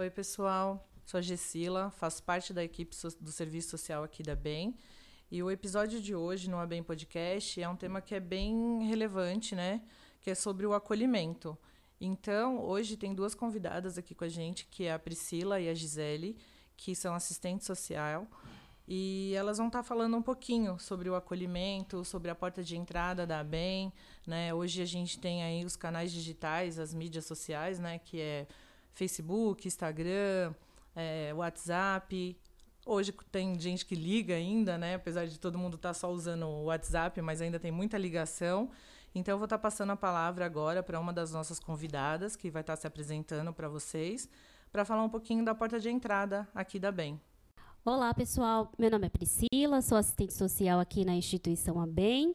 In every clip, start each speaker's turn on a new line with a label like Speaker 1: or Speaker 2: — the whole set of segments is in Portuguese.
Speaker 1: Oi, pessoal. Sou a Gessila, faço parte da equipe do Serviço Social aqui da BEM. E o episódio de hoje no ABEM Podcast é um tema que é bem relevante, né? Que é sobre o acolhimento. Então, hoje tem duas convidadas aqui com a gente, que é a Priscila e a Gisele, que são assistentes social. E elas vão estar falando um pouquinho sobre o acolhimento, sobre a porta de entrada da ABEM. Né? Hoje a gente tem aí os canais digitais, as mídias sociais, né? que é Facebook, Instagram, é, WhatsApp. Hoje tem gente que liga ainda, né? apesar de todo mundo estar tá só usando o WhatsApp, mas ainda tem muita ligação. Então, eu vou estar tá passando a palavra agora para uma das nossas convidadas, que vai estar tá se apresentando para vocês, para falar um pouquinho da porta de entrada aqui da BEM.
Speaker 2: Olá, pessoal. Meu nome é Priscila, sou assistente social aqui na instituição ABEM.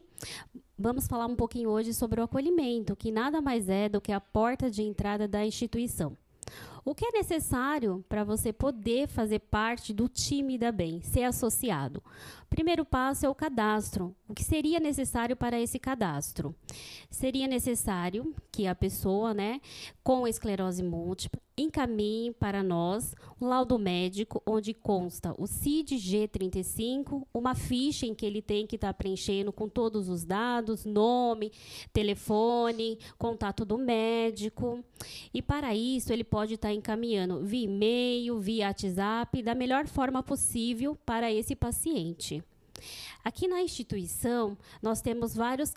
Speaker 2: Vamos falar um pouquinho hoje sobre o acolhimento, que nada mais é do que a porta de entrada da instituição. O que é necessário para você poder fazer parte do time da BEM, ser associado? O primeiro passo é o cadastro. O que seria necessário para esse cadastro? Seria necessário que a pessoa, né, com esclerose múltipla, encaminhe para nós um laudo médico onde consta o CID-G35, uma ficha em que ele tem que estar tá preenchendo com todos os dados, nome, telefone, contato do médico. E para isso ele pode estar tá encaminhando via e-mail, via WhatsApp, da melhor forma possível para esse paciente. Aqui na instituição, nós temos vários,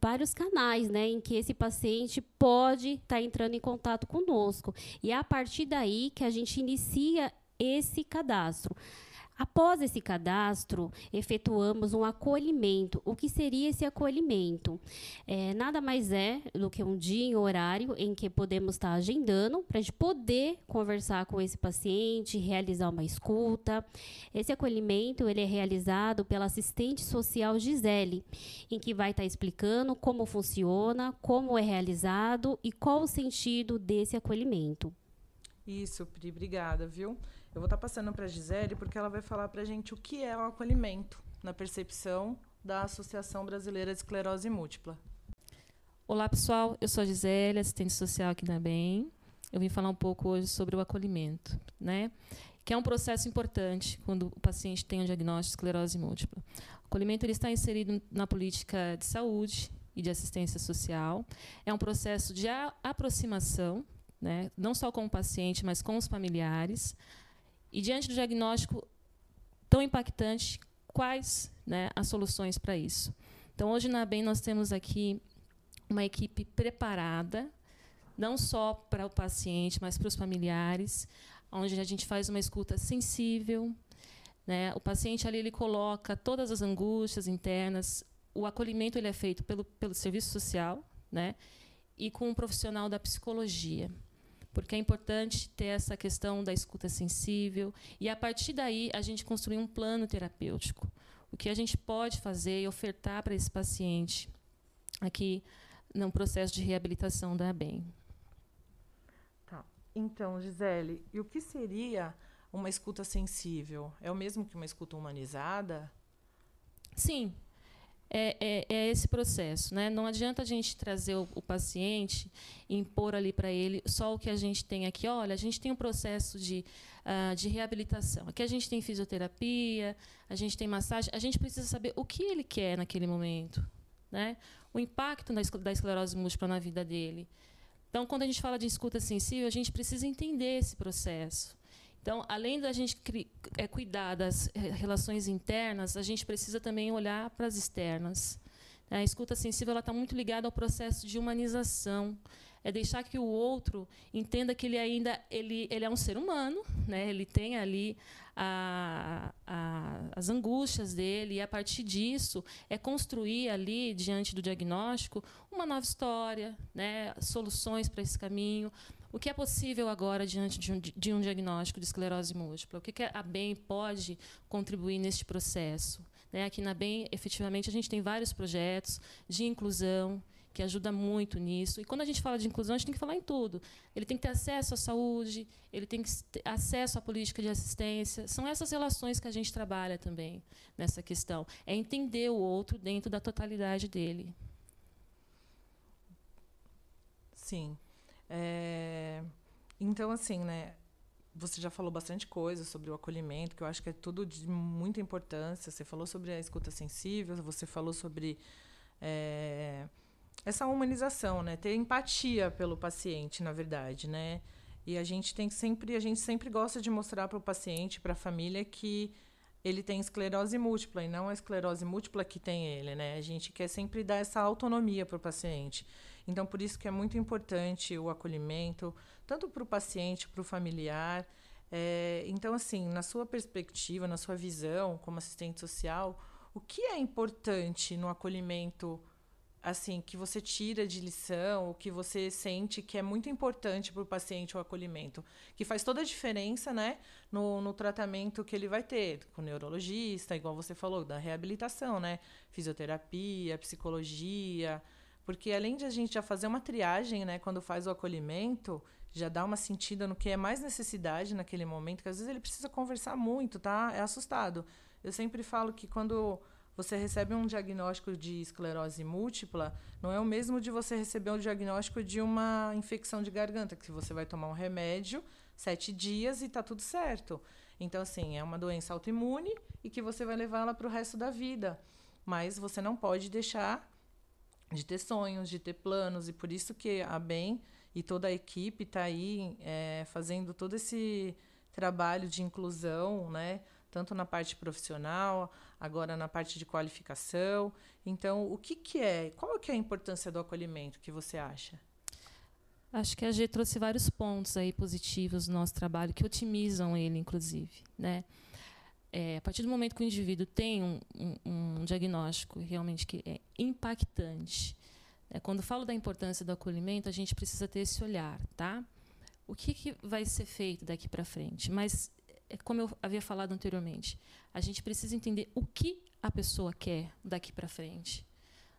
Speaker 2: vários canais né, em que esse paciente pode estar tá entrando em contato conosco. E é a partir daí que a gente inicia esse cadastro. Após esse cadastro, efetuamos um acolhimento. O que seria esse acolhimento? É, nada mais é do que um dia e horário em que podemos estar agendando para a gente poder conversar com esse paciente, realizar uma escuta. Esse acolhimento ele é realizado pela assistente social Gisele, em que vai estar explicando como funciona, como é realizado e qual o sentido desse acolhimento.
Speaker 1: Isso, Pri, obrigada, viu? Eu vou estar tá passando para a Gisele porque ela vai falar para a gente o que é o acolhimento na percepção da Associação Brasileira de Esclerose Múltipla.
Speaker 3: Olá, pessoal. Eu sou a Gisele, assistente social aqui na BEM. Eu vim falar um pouco hoje sobre o acolhimento, né? que é um processo importante quando o paciente tem um diagnóstico de esclerose múltipla. O acolhimento ele está inserido na política de saúde e de assistência social. É um processo de aproximação, né? não só com o paciente, mas com os familiares, e diante do diagnóstico tão impactante, quais né, as soluções para isso? Então, hoje na BEM nós temos aqui uma equipe preparada, não só para o paciente, mas para os familiares, onde a gente faz uma escuta sensível. Né? O paciente ali ele coloca todas as angústias internas. O acolhimento ele é feito pelo, pelo serviço social né? e com um profissional da psicologia porque é importante ter essa questão da escuta sensível e a partir daí a gente construir um plano terapêutico. O que a gente pode fazer e ofertar para esse paciente aqui no processo de reabilitação da BEM.
Speaker 1: Tá. Então, Gisele, e o que seria uma escuta sensível? É o mesmo que uma escuta humanizada?
Speaker 3: Sim, é, é, é, esse processo. Né? Não adianta a gente trazer o, o paciente e impor ali para ele só o que a gente tem aqui. Olha, a gente tem um processo de, uh, de reabilitação. Aqui a gente tem fisioterapia, a gente tem massagem. A gente precisa saber o que ele quer naquele momento. Né? O impacto da, esclerose múltipla na vida dele. Então, quando a gente fala de escuta sensível, a gente precisa entender esse processo. Então, além da gente é, cuidar das relações internas, a gente precisa também olhar para as externas. A escuta sensível está muito ligada ao processo de humanização. É deixar que o outro entenda que ele ainda ele, ele é um ser humano, né? ele tem ali a, a, as angústias dele, e a partir disso é construir ali, diante do diagnóstico, uma nova história, né? soluções para esse caminho, o que é possível agora diante de um, de um diagnóstico de esclerose múltipla? O que, que a BEM pode contribuir neste processo? Né, aqui na BEM, efetivamente, a gente tem vários projetos de inclusão, que ajuda muito nisso. E quando a gente fala de inclusão, a gente tem que falar em tudo. Ele tem que ter acesso à saúde, ele tem que ter acesso à política de assistência. São essas relações que a gente trabalha também nessa questão. É entender o outro dentro da totalidade dele.
Speaker 1: Sim. É, então, assim, né? você já falou bastante coisa sobre o acolhimento, que eu acho que é tudo de muita importância. Você falou sobre a escuta sensível, você falou sobre é, essa humanização, né? Ter empatia pelo paciente, na verdade, né? E a gente tem sempre, a gente sempre gosta de mostrar para o paciente, para a família que ele tem esclerose múltipla e não a esclerose múltipla que tem ele, né? A gente quer sempre dar essa autonomia para o paciente. Então, por isso que é muito importante o acolhimento, tanto para o paciente, para o familiar. É, então, assim, na sua perspectiva, na sua visão como assistente social, o que é importante no acolhimento assim que você tira de lição, o que você sente que é muito importante para o paciente o acolhimento, que faz toda a diferença, né, no, no tratamento que ele vai ter com o neurologista, igual você falou, da reabilitação, né, fisioterapia, psicologia, porque além de a gente já fazer uma triagem, né, quando faz o acolhimento, já dá uma sentida no que é mais necessidade naquele momento, que às vezes ele precisa conversar muito, tá? É assustado. Eu sempre falo que quando você recebe um diagnóstico de esclerose múltipla, não é o mesmo de você receber um diagnóstico de uma infecção de garganta, que você vai tomar um remédio sete dias e está tudo certo. Então, assim, é uma doença autoimune e que você vai levá-la para o resto da vida. Mas você não pode deixar de ter sonhos, de ter planos, e por isso que a BEM e toda a equipe está aí é, fazendo todo esse trabalho de inclusão, né? Tanto na parte profissional, agora na parte de qualificação. Então, o que, que é? Qual que é a importância do acolhimento que você acha?
Speaker 3: Acho que a G trouxe vários pontos aí positivos no nosso trabalho que otimizam ele, inclusive, né? É, a partir do momento que o indivíduo tem um, um, um diagnóstico realmente que é impactante, né? quando falo da importância do acolhimento, a gente precisa ter esse olhar, tá? O que, que vai ser feito daqui para frente? Mas é como eu havia falado anteriormente, a gente precisa entender o que a pessoa quer daqui para frente.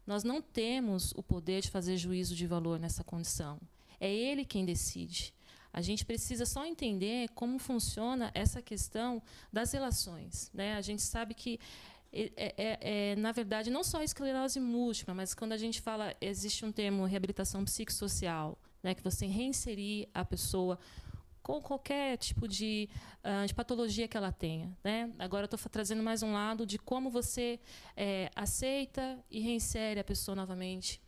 Speaker 3: Nós não temos o poder de fazer juízo de valor nessa condição. É ele quem decide. A gente precisa só entender como funciona essa questão das relações. Né? A gente sabe que, é, é, é, na verdade, não só a esclerose múltipla, mas quando a gente fala, existe um termo reabilitação psicossocial, né? que você reinserir a pessoa com qualquer tipo de, uh, de patologia que ela tenha. Né? Agora eu estou trazendo mais um lado de como você é, aceita e reinsere a pessoa novamente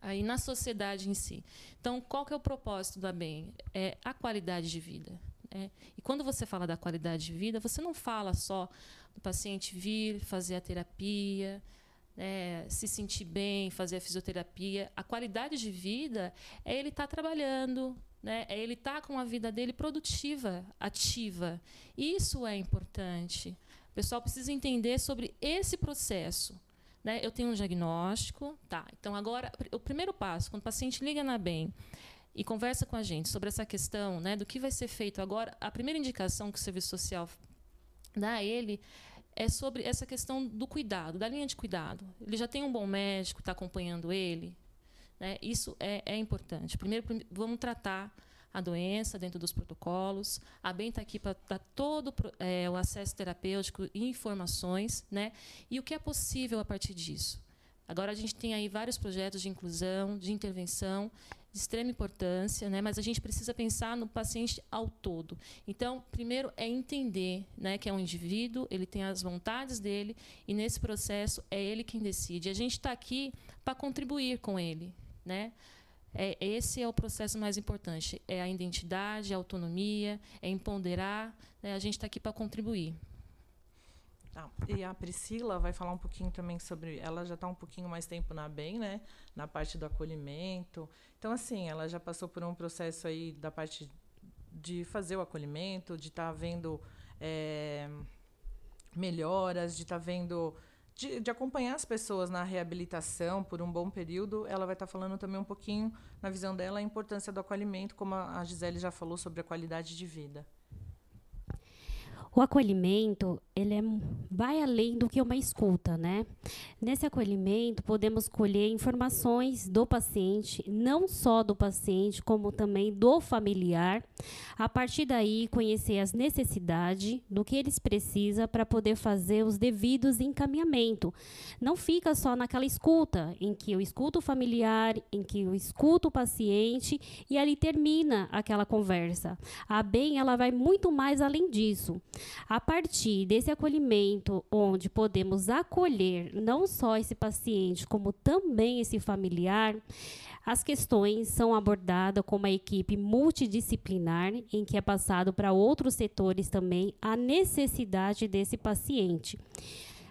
Speaker 3: aí na sociedade em si. Então, qual que é o propósito da BEM? É a qualidade de vida. Né? E quando você fala da qualidade de vida, você não fala só do paciente vir fazer a terapia, né, se sentir bem, fazer a fisioterapia. A qualidade de vida é ele estar tá trabalhando, né? É ele estar tá com a vida dele produtiva, ativa. Isso é importante. O pessoal precisa entender sobre esse processo. Né? Eu tenho um diagnóstico, tá? Então agora o primeiro passo, quando o paciente liga na bem e conversa com a gente sobre essa questão, né, do que vai ser feito agora, a primeira indicação que o serviço social dá a ele é sobre essa questão do cuidado, da linha de cuidado. Ele já tem um bom médico, está acompanhando ele, né? Isso é, é importante. Primeiro, vamos tratar a doença dentro dos protocolos. A BEM está aqui para dar todo é, o acesso terapêutico e informações, né? E o que é possível a partir disso. Agora a gente tem aí vários projetos de inclusão, de intervenção, de extrema importância, né? Mas a gente precisa pensar no paciente ao todo. Então, primeiro é entender, né, que é um indivíduo, ele tem as vontades dele e nesse processo é ele quem decide. A gente está aqui para contribuir com ele, né? É, esse é o processo mais importante. É a identidade, a autonomia, é empoderar. Né? A gente está aqui para contribuir.
Speaker 1: Tá. E a Priscila vai falar um pouquinho também sobre. Ela já está um pouquinho mais tempo na BEM, né? Na parte do acolhimento. Então, assim, ela já passou por um processo aí da parte de fazer o acolhimento, de estar tá vendo é, melhoras, de estar tá vendo de, de, acompanhar as pessoas na reabilitação por um bom período, ela vai estar falando também um pouquinho, na visão dela, a importância do acolhimento, como a Gisele já falou sobre a qualidade de vida.
Speaker 2: O acolhimento, ele é, vai além do que uma escuta, né? Nesse acolhimento, podemos colher informações do paciente, não só do paciente, como também do familiar. A partir daí, conhecer as necessidades do que eles precisam para poder fazer os devidos encaminhamento. Não fica só naquela escuta, em que eu escuto o familiar, em que eu escuto o paciente e ali termina aquela conversa. A BEM, ela vai muito mais além disso. A partir desse acolhimento, onde podemos acolher não só esse paciente, como também esse familiar, as questões são abordadas com uma equipe multidisciplinar, em que é passado para outros setores também a necessidade desse paciente.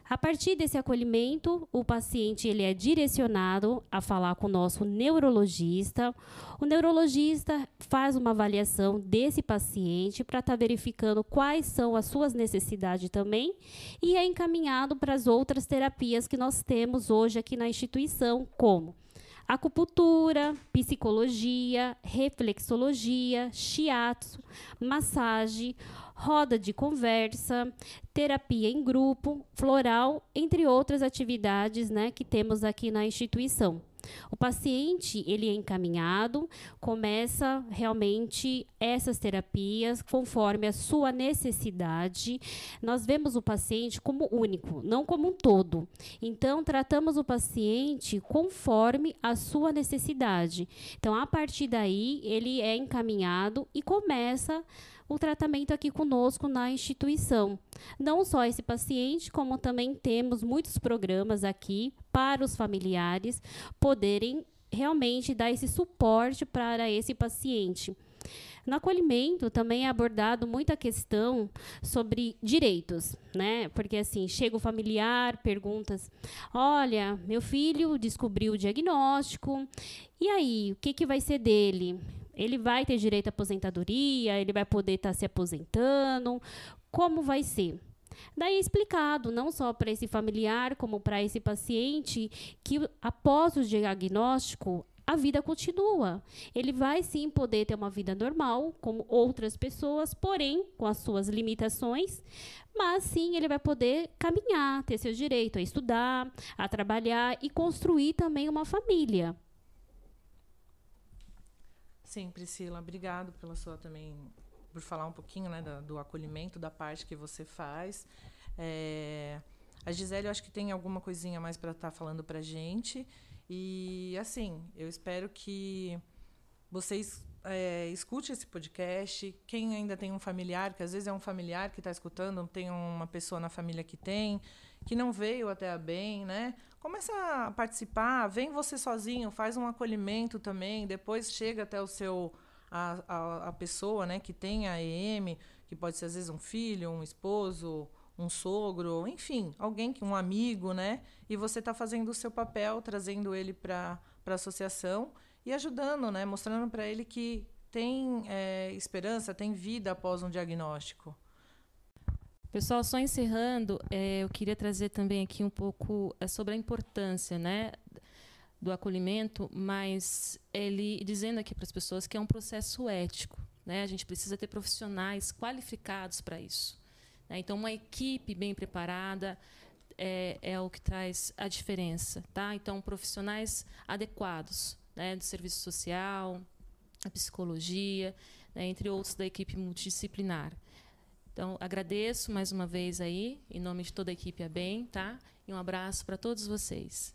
Speaker 2: A partir desse acolhimento, o paciente ele é direcionado a falar com o nosso neurologista. O neurologista faz uma avaliação desse paciente para estar tá verificando quais são as suas necessidades também e é encaminhado para as outras terapias que nós temos hoje aqui na instituição, como acupuntura, psicologia, reflexologia, shiatsu, massagem, roda de conversa, terapia em grupo, floral, entre outras atividades né, que temos aqui na instituição. O paciente ele é encaminhado, começa realmente essas terapias conforme a sua necessidade. Nós vemos o paciente como único, não como um todo. Então tratamos o paciente conforme a sua necessidade. Então a partir daí ele é encaminhado e começa o tratamento aqui conosco na instituição. Não só esse paciente, como também temos muitos programas aqui para os familiares poderem realmente dar esse suporte para esse paciente. No acolhimento também é abordado muita questão sobre direitos, né? Porque assim, chega o familiar, perguntas: "Olha, meu filho descobriu o diagnóstico. E aí, o que que vai ser dele? Ele vai ter direito à aposentadoria, ele vai poder estar tá se aposentando, como vai ser? Daí é explicado, não só para esse familiar, como para esse paciente, que após o diagnóstico, a vida continua. Ele vai sim poder ter uma vida normal, como outras pessoas, porém com as suas limitações, mas sim ele vai poder caminhar, ter seu direito a estudar, a trabalhar e construir também uma família.
Speaker 1: Sim, Priscila, obrigado pela sua também por falar um pouquinho né, do, do acolhimento, da parte que você faz. É, a Gisele, eu acho que tem alguma coisinha mais para estar tá falando para gente. E, assim, eu espero que vocês é, escute esse podcast. Quem ainda tem um familiar, que às vezes é um familiar que está escutando, tem uma pessoa na família que tem, que não veio até a bem, né? Começa a participar, vem você sozinho, faz um acolhimento também, depois chega até o seu a, a, a pessoa, né, que tem a EM, que pode ser às vezes um filho, um esposo, um sogro, enfim, alguém que um amigo, né? E você está fazendo o seu papel, trazendo ele para a associação e ajudando, né? Mostrando para ele que tem é, esperança, tem vida após um diagnóstico.
Speaker 3: Pessoal, só encerrando, é, eu queria trazer também aqui um pouco é, sobre a importância, né, do acolhimento, mas ele dizendo aqui para as pessoas que é um processo ético, né? A gente precisa ter profissionais qualificados para isso. Né? Então, uma equipe bem preparada é, é o que traz a diferença, tá? Então, profissionais adequados, né, do serviço social, a psicologia, né, entre outros da equipe multidisciplinar. Então, agradeço mais uma vez aí, em nome de toda a equipe ABEM, tá? E um abraço para todos vocês.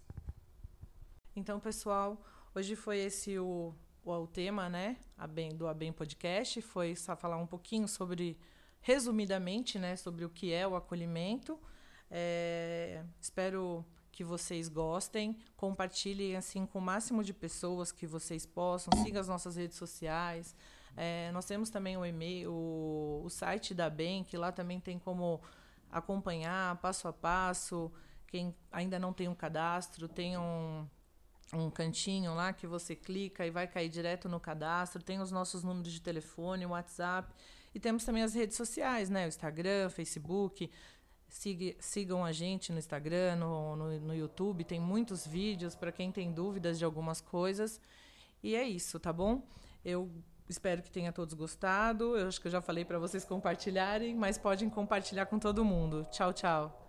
Speaker 1: Então, pessoal, hoje foi esse o, o, o tema, né, ABEM, do ABEM Podcast, foi só falar um pouquinho sobre, resumidamente, né, sobre o que é o acolhimento. É, espero que vocês gostem, compartilhem assim com o máximo de pessoas que vocês possam, sigam as nossas redes sociais, é, nós temos também o e-mail, o, o site da BEM, que lá também tem como acompanhar passo a passo. Quem ainda não tem um cadastro, tem um, um cantinho lá que você clica e vai cair direto no cadastro. Tem os nossos números de telefone, WhatsApp. E temos também as redes sociais, né? O Instagram, Facebook. Siga, sigam a gente no Instagram, no, no, no YouTube. Tem muitos vídeos para quem tem dúvidas de algumas coisas. E é isso, tá bom? Eu Espero que tenha todos gostado. Eu acho que eu já falei para vocês compartilharem, mas podem compartilhar com todo mundo. Tchau, tchau.